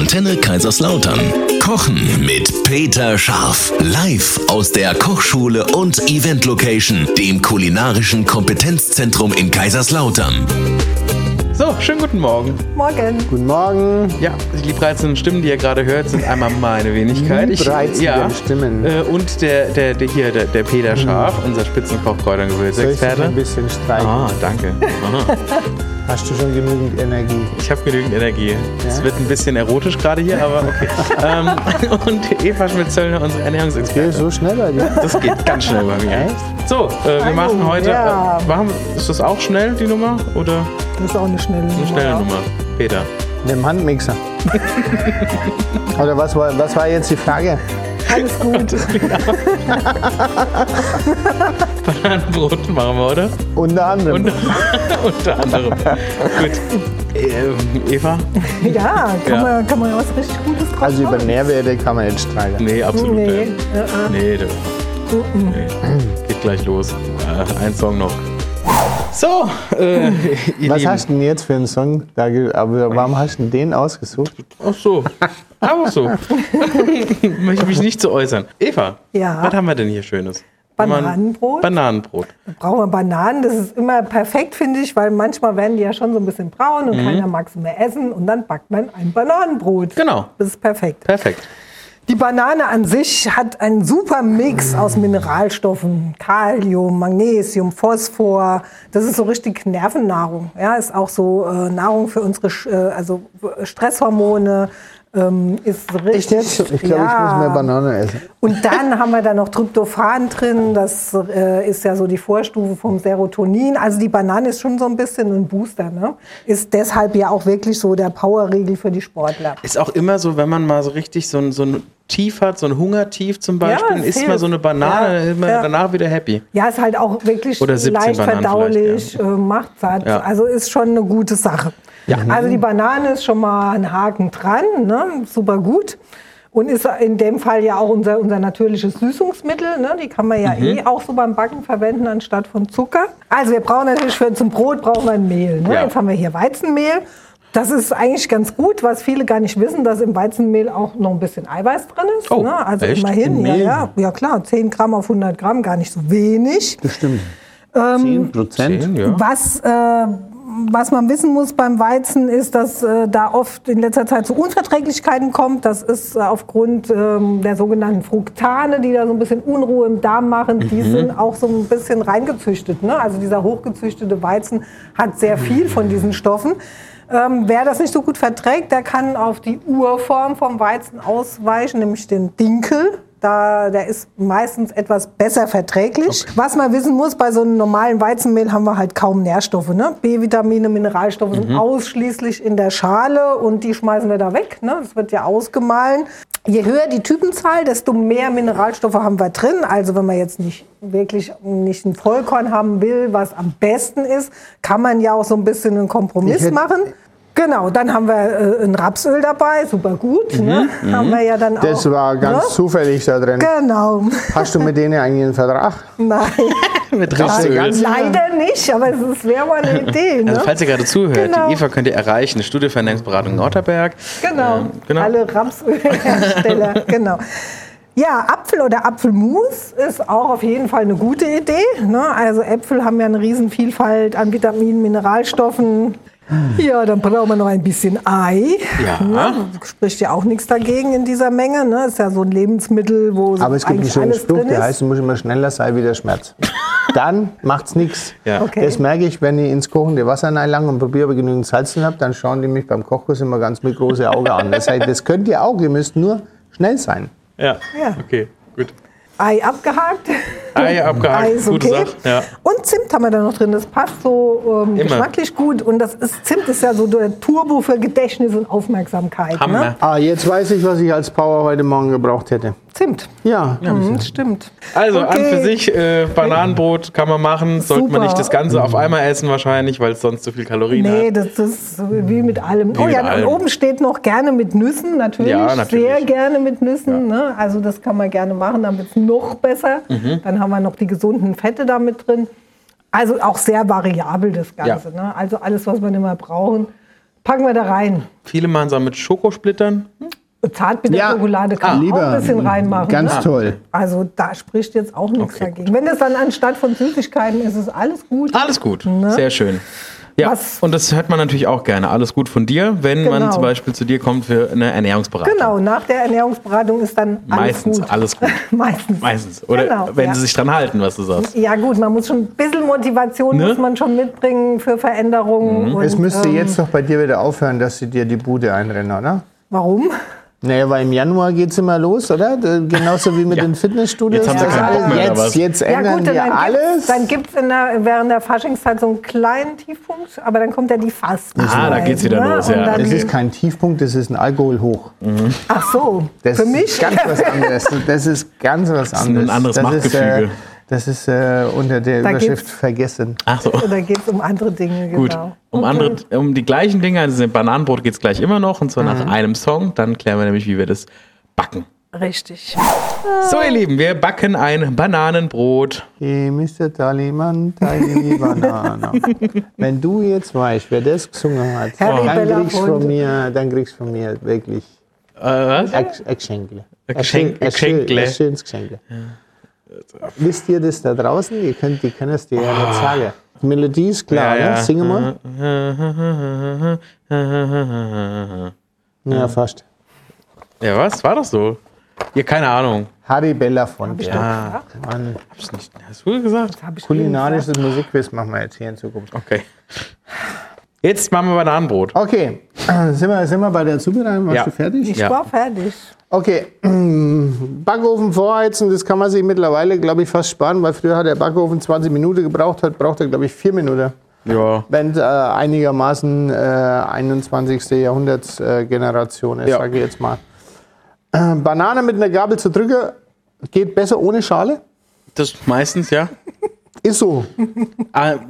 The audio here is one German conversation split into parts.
Antenne Kaiserslautern. Kochen mit Peter Scharf. Live aus der Kochschule und Event Location, dem kulinarischen Kompetenzzentrum in Kaiserslautern. So, schönen guten Morgen. Morgen. Guten Morgen. Ja, die liebreizenden Stimmen, die ihr gerade hört, sind einmal meine Wenigkeit. Ich- Liebreizende ja, Stimmen. Äh, und der, der, der hier, der, der Peter Scharf, unser Spitzenkoch Soll ich dich Kräutergewürzexperte. ein bisschen streichen? Ah, danke. Hast du schon genügend Energie? Ich habe genügend Energie. Es Ja? wird ein bisschen erotisch gerade hier, aber okay. ähm, und Eva Schmidt-Zöllner, unsere Geht Ernährungsexpertin. so schnell bei dir? Das geht ganz schnell bei mir. Echt? So, äh, wir machen heute. ja. Äh, machen, ist das auch schnell, die Nummer? Oder Das ist auch eine schnelle eine Nummer. schnelle Nummer? Peter. Mit dem Handmixer. Oder was war, was war jetzt die Frage? Alles gut. Bananenbrot machen wir, oder? Unter anderem. Und, unter anderem. Gut. Ähm, Eva? Ja, kann, Ja. Man, kann man was richtig Gutes draus also über. Nährwerte kann man nicht streiten. Nee, absolut. Nee, Nee, äh, äh. nee, du, nee. Geht gleich los. Äh, ein Song noch. So, äh, ihr Was Lieben. hast du denn jetzt für einen Song? Da, aber warum hast du denn den ausgesucht? Ach so. Einfach so. Möchte mich nicht zu äußern. Eva, Ja. was haben wir denn hier Schönes? Bananenbrot. Bananenbrot. Brauchen wir Bananen. Das ist immer perfekt, finde ich, weil manchmal werden die ja schon so ein bisschen braun und keiner mag sie mehr essen. Und dann backt man ein Bananenbrot. Genau. Das ist perfekt. Perfekt. Die Banane an sich hat einen super Mix aus Mineralstoffen, Kalium, Magnesium, Phosphor. Das ist so richtig Nervennahrung. Ja, ist auch so äh, Nahrung für unsere Sch- äh, also Stresshormone. Ähm, ist richtig, jetzt? Ich glaube, ich muss mehr Banane essen. und dann haben wir da noch Tryptophan drin. Das äh, ist ja so die Vorstufe vom Serotonin. Also die Banane ist schon so ein bisschen ein Booster. Ne? Ist deshalb ja auch wirklich so der Powerriegel für die Sportler. Ist auch immer so, wenn man mal so richtig so so ein Tief hat, so ein Hungertief zum Beispiel, es isst man so eine Banane, Ja, dann ist man ja. danach wieder happy. Ja, ist halt auch wirklich Oder 17 leicht Bananen verdaulich, äh, macht satt. Ja. Also ist schon eine gute Sache. Also die Banane ist schon mal ein Haken dran, ne? super gut. Und ist in dem Fall ja auch unser, unser natürliches Süßungsmittel. Ne? Die kann man ja Mhm. eh auch so beim Backen verwenden anstatt von Zucker. Also wir brauchen natürlich für zum Brot brauchen wir ein Mehl. Ne? Ja. Jetzt haben wir hier Weizenmehl. Das ist eigentlich ganz gut, was viele gar nicht wissen, dass im Weizenmehl auch noch ein bisschen Eiweiß drin ist. Oh, ne? Also echt? immerhin, Im ja, ja, ja klar, 10 Gramm auf 100 Gramm, gar nicht so wenig. Das stimmt. Ähm, 10 Prozent? Ja. Was, äh, was man wissen muss beim Weizen ist, dass äh, da oft in letzter Zeit zu Unverträglichkeiten kommt. Das ist äh, aufgrund ähm, der sogenannten Fructane, die da so ein bisschen Unruhe im Darm machen. Die sind auch so ein bisschen reingezüchtet. Ne? Also dieser hochgezüchtete Weizen hat sehr viel von diesen Stoffen. Ähm, wer das nicht so gut verträgt, der kann auf die Urform vom Weizen ausweichen, nämlich den Dinkel. Da, der ist meistens etwas besser verträglich. Was man wissen muss, bei so einem normalen Weizenmehl haben wir halt kaum Nährstoffe. Ne? B-Vitamine, Mineralstoffe sind ausschließlich in der Schale und die schmeißen wir da weg. Ne? Das wird ja ausgemahlen. Je höher die Typenzahl, desto mehr Mineralstoffe haben wir drin. Also wenn man jetzt nicht wirklich nicht ein Vollkorn haben will, was am besten ist, kann man ja auch so ein bisschen einen Kompromiss machen. Genau, dann haben wir äh, ein Rapsöl dabei, super gut. Ne? Haben wir ja dann Das auch. war ganz ne? zufällig da drin. Genau. Hast du mit denen eigentlich einen Vertrag? Nein, Mit Rapsöl. ganz- leider nicht, aber es wäre mal eine Idee. Ne? Also falls ihr gerade zuhört, Genau. die Eva könnt ihr erreichen, Ernährungsberatung in Otterberg. Genau, Ähm, genau. alle Rapsölhersteller, genau. Ja, Apfel oder Apfelmus ist auch auf jeden Fall eine gute Idee. Ne? Also Äpfel haben ja eine riesen Vielfalt an Vitaminen, Mineralstoffen. Ja, dann brauchen wir noch ein bisschen Ei. Ja. Ne? Spricht ja auch nichts dagegen in dieser Menge. Ne? Ist ja so ein Lebensmittel, wo so Aber es gibt einen schönen Spruch, der heißt, du musst immer schneller sein wie der Schmerz. Dann macht's nichts. Ja. Okay. Das merke ich, wenn ich ins kochende Wasser reinlange und probiere, ob ich genügend Salz drin habe, dann schauen die mich beim Kochkurs immer ganz mit große Augen an. Das heißt, das könnt ihr auch, ihr müsst nur schnell sein. Ja. Ja. Okay. Ei abgehakt. Ei abgehakt, Ei ist gute okay. Sache. Ja. Und Zimt haben wir da noch drin. Das passt so ähm, geschmacklich gut. Und das ist, Zimt ist ja so der Turbo für Gedächtnis und Aufmerksamkeit. Hammer. Ne? Ah, jetzt weiß ich, was ich als Power heute Morgen gebraucht hätte. Zimt. Ja, Mhm, stimmt. Also an Okay. für sich äh, Bananenbrot kann man machen, sollte man Super. nicht das Ganze auf einmal essen wahrscheinlich, weil es sonst zu viel Kalorien Nee, hat. das ist wie mit allem. oh mit ja, allem. und oben steht noch gerne mit Nüssen, natürlich. Ja, natürlich. Sehr gerne mit Nüssen. Ne? Also das kann man gerne machen, dann wird es noch besser. Mhm. Dann haben wir noch die gesunden Fette da mit drin. Also auch sehr variabel das Ganze. Ne? Also alles, was wir immer brauchen. packen wir da rein. Viele machen es auch mit Schokosplittern. Zartbitterschokolade kann man auch ein bisschen reinmachen. Ganz ne? toll. Also da spricht jetzt auch nichts Okay, dagegen. Wenn es dann anstatt von Süßigkeiten ist, ist alles gut. Alles gut. Ne? Sehr schön. Ja, Was- und das hört man natürlich auch gerne. Alles gut von dir, wenn man Genau. zum Beispiel zu dir kommt für eine Ernährungsberatung. Genau, nach der Ernährungsberatung ist dann alles Meistens gut. alles gut. Meistens. Meistens. Oder Genau, wenn ja. sie sich dran halten, was du sagst. Ja gut, man muss schon ein bisschen Motivation Ne? muss man schon mitbringen für Veränderungen. Und, Es müsste ähm, jetzt doch bei dir wieder aufhören, dass sie dir die Bude einrennen, oder? Warum? Naja, weil im Januar geht es immer los, oder? Genauso wie mit Ja. den Fitnessstudios. Jetzt haben sie Das keinen Bock mehr, oder jetzt, was? jetzt Ja ändern gut, dann wir gibt's- alles. dann gibt es während der Faschingszeit so einen kleinen Tiefpunkt, aber dann kommt ja die Fastenzeit. Ah, da geht's wieder ne? los, Und ja. dann- das ist kein Tiefpunkt, das ist ein Alkoholhoch. Ach so, Das für mich? ist ganz was anderes. Das ist ganz was ist ein anderes. anderes das Machtgefüge. Ist, äh, das ist äh, unter der Da Überschrift geht's- vergessen. Ach so. da geht es um andere Dinge, Gut. genau. Um, Okay. andere, um die gleichen Dinge, also Bananenbrot geht es gleich immer noch, und zwar nach Mhm. einem Song. Dann klären wir nämlich, wie wir das backen. Richtig. So, ihr Lieben, wir backen ein Bananenbrot. Hey, Mr. Taliman, Tiny Banana. Wenn du jetzt weißt, wer das gesungen hat, Harry dann kriegst, Belafonte. von mir, dann kriegst du von mir wirklich Äh, was? ein Geschenkle. Ein Geschenk- Ein schön- Geschenkle. Ein schönes Geschenkle. Wisst ihr das da draußen? Ihr könnt, die können es dir ja nicht sagen. Die Melodie ist klar, Ja, ja. ne? Sing mal. Ja, fast. Ja, was? War das so? Ja, keine Ahnung. Harry Belafonte. Ja, Mann, hab's nicht. Hast du gesagt? Kulinarisches Musikquiz machen wir jetzt hier in Zukunft. Okay. Jetzt machen wir Bananenbrot. Okay, sind wir, sind wir bei der Zubereitung? Warst Ja. du fertig? Ich Ja. war fertig. Okay, Backofen vorheizen, das kann man sich mittlerweile, glaube ich, fast sparen, weil früher hat der Backofen 20 Minuten gebraucht, heute braucht er, glaube ich, 4 Minuten. Ja. Wenn es äh, einigermaßen äh, 21. Jahrhundertsgeneration äh, Generation ist, Ja. sage ich jetzt mal. Äh, Banane mit einer Gabel zu drücken, geht besser ohne Schale. Das meistens, ja. Ist so,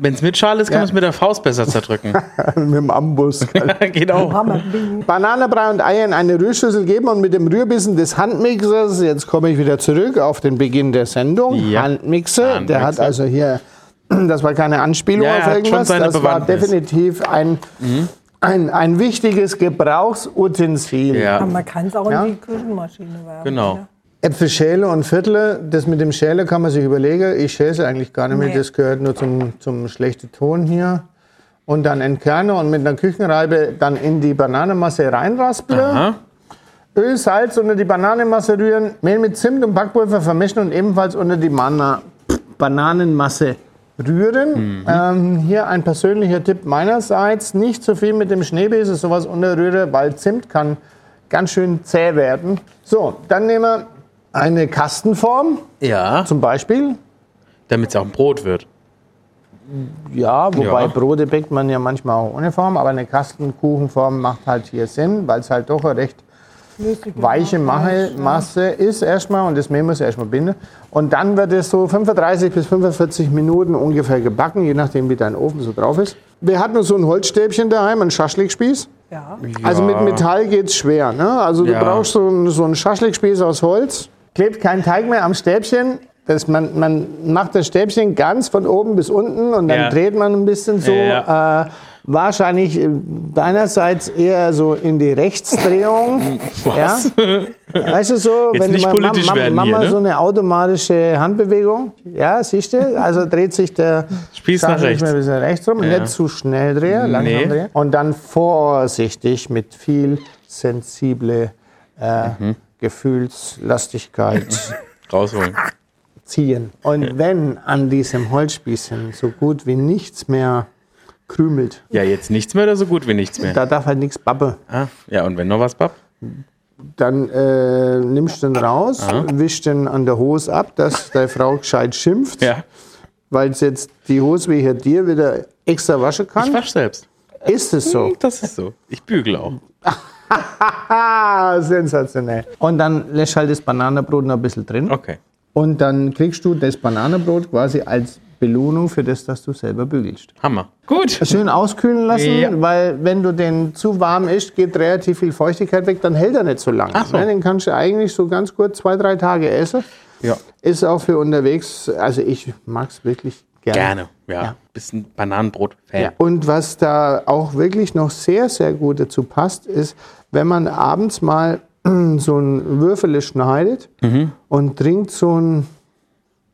Wenn es mit Schale ist, kann Ja. man es mit der Faust besser zerdrücken. mit dem Ambus. Geht auch. Hammer. Bananenbrei und Eier in eine Rührschüssel geben und mit dem Rührbissen des Handmixers, jetzt komme ich wieder zurück auf den Beginn der Sendung, Ja. Handmixer, der Handmixer. hat also hier, das war keine Anspielung Ja, auf irgendwas, seine das war Bewandtnis. definitiv ein, ein, ein wichtiges Gebrauchsutensil. Ja. Aber man kann es auch Ja. in die Küchenmaschine werfen. Genau. Äpfel schäle und Viertel, das mit dem Schäle kann man sich überlegen. Ich schäle eigentlich gar nicht mehr, Nee. das gehört nur zum, zum schlechten Ton hier. Und dann entkerne und mit einer Küchenreibe dann in die Bananenmasse reinraspeln. Aha. Öl, Salz unter die Bananenmasse rühren, Mehl mit Zimt und Backpulver vermischen und ebenfalls unter die Mana Bananenmasse rühren. Ähm, hier ein persönlicher Tipp meinerseits, nicht zu viel mit dem Schneebesen sowas unterrühren, weil Zimt kann ganz schön zäh werden. So, dann nehmen wir eine Kastenform Ja, zum Beispiel. damit es auch ein Brot wird. Ja, wobei Ja. Brote bäckt man ja manchmal auch ohne Form, aber eine Kastenkuchenform macht halt hier Sinn, weil es halt doch eine recht weiche Mache, Masse ist erstmal und das Mehl muss erstmal binden. Und dann wird es so 35 bis 45 Minuten ungefähr gebacken, je nachdem wie dein Ofen so drauf ist. Wir hatten so ein Holzstäbchen daheim, einen Schaschlikspieß. Ja. Also mit Metall geht's schwer. Ne? Also du Ja. brauchst so einen, so einen Schaschlikspieß aus Holz. Klebt kein Teig mehr am Stäbchen. Das, man, man macht das Stäbchen ganz von oben bis unten und dann Ja. dreht man ein bisschen so. Ja. Äh, wahrscheinlich äh, deinerseits eher so in die Rechtsdrehung. Was? Ja? Weißt du so, Jetzt nicht ma- politisch ma- ma- werden mach hier, mal ne? so eine automatische Handbewegung. Ja, siehst du? Also dreht sich der Spieß nach rechts. Ein bisschen rechts rum, Ja. nicht zu schnell drehen, langsam Nee. drehen. Und dann vorsichtig mit viel sensible äh, Mhm. Gefühlslastigkeit Rausholen. ziehen. Und wenn an diesem Holzspießchen so gut wie nichts mehr krümelt, Ja, jetzt nichts mehr oder so gut wie nichts mehr. da darf halt nichts bappen. Ah, ja, und wenn noch was, Bab? Dann äh, nimmst du den raus, wischst den an der Hose ab, dass deine Frau gescheit schimpft, Ja, weil jetzt die Hose wie hier dir wieder extra waschen ich kann. wasch selbst. Ist es so? Das ist so. Ich bügel auch. Sensationell. Und dann lässt halt das Bananenbrot noch ein bisschen drin. Okay. Und dann kriegst du das Bananenbrot quasi als Belohnung für das, dass du selber bügelst. Hammer. Gut. Schön auskühlen lassen, Ja. weil wenn du den zu warm isst, geht relativ viel Feuchtigkeit weg, dann hält er nicht so lange. Ach so. Ne, Den kannst du eigentlich so ganz gut zwei, drei Tage essen. Ja. Ist auch für unterwegs, also ich mag es wirklich Gerne, ja. Ja. Bisschen Bananenbrot-Fan. Ja. Und was da auch wirklich noch sehr, sehr gut dazu passt, ist, wenn man abends mal so ein Würfel schneidet und trinkt so einen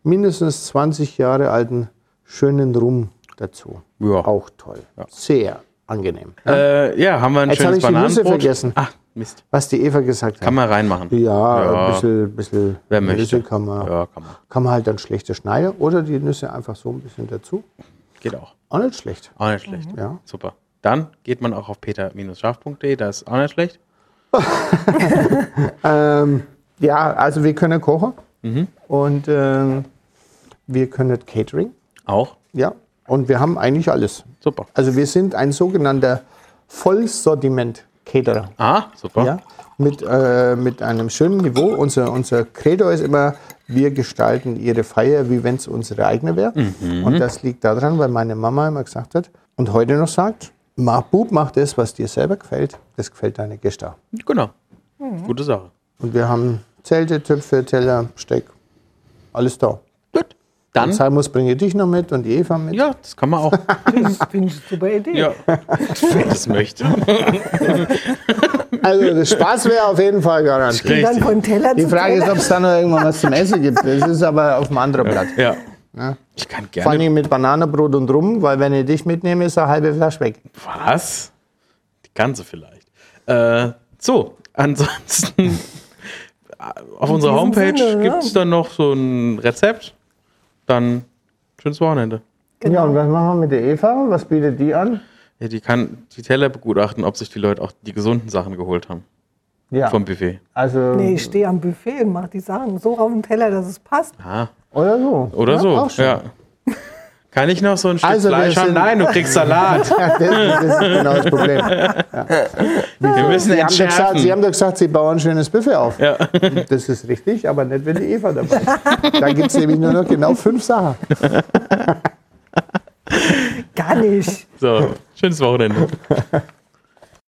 mindestens 20 Jahre alten schönen Rum dazu. Ja. Auch toll. Sehr angenehm. Äh, ja, haben wir ein Jetzt schönes hab ich die Nüsse Bananenbrot. vergessen. Ach, Mist. Was die Eva gesagt hat. Kann man reinmachen. ja, Ja. ein bisschen, bisschen Wer Nüsse möchte. kann man, Ja, kann man. kann man halt dann schlechter schneiden oder die Nüsse einfach so ein bisschen dazu. Geht auch. Auch nicht schlecht. Auch nicht schlecht. Ja. Super. Dann geht man auch auf peter-scharf.de, das ist auch nicht schlecht. Ähm, ja, also wir können kochen Mhm. und ähm, wir können Catering. Auch. Ja, und wir haben eigentlich alles. Super. Also wir sind ein sogenannter Vollsortiment-Caterer. Ah, super. Ja, mit, äh, mit einem schönen Niveau. Unser, unser Credo ist immer, wir gestalten ihre Feier, wie wenn es unsere eigene wäre. Mhm. Und das liegt daran, weil meine Mama immer gesagt hat und heute noch sagt, mach Bub, mach das, was dir selber gefällt. Das gefällt deine Gäste auch. Genau. Gute Sache. Und wir haben Zelte, Töpfe, Teller, Besteck, alles da. Dann. Wenn es sein muss, bringe ich dich noch mit und die Eva mit. Ja, das kann man auch. Das finde ich eine super Idee. ja. Wer das möchte. Also der Spaß wäre auf jeden Fall garantiert. Dann von Teller Die zu Frage ist, ob es da noch irgendwann was zum Essen gibt. Das ist aber auf dem anderen Blatt. Ja. Ja. Ich kann Vor gerne. allem mit Bananenbrot und rum, weil wenn ich dich mitnehme, ist eine halbe Flasche weg. Was? Die ganze vielleicht. Äh, so, ansonsten auf unserer Homepage gibt es dann noch so ein Rezept. Dann schönes Wochenende. Genau. Ja, und was machen wir mit der Eva? Was bietet die an? Ja, die kann die Teller begutachten, ob sich die Leute auch die gesunden Sachen geholt haben Ja, vom Buffet. also Nee, ich stehe am Buffet und mache die Sachen so auf den Teller, dass es passt. Ah, oder so. oder ja, so. Auch schon. Ja. Kann ich noch so ein Stück Also, Fleisch haben? Nein, du kriegst Salat. Ja, das, das ist genau das Problem. Wir müssen Sie haben, doch gesagt. Sie haben doch gesagt, Sie bauen ein schönes Buffet auf. Ja. Das ist richtig, aber nicht, wenn die Eva dabei ist. Da gibt es nämlich nur noch genau fünf Sachen. Gar nicht. So, schönes Wochenende.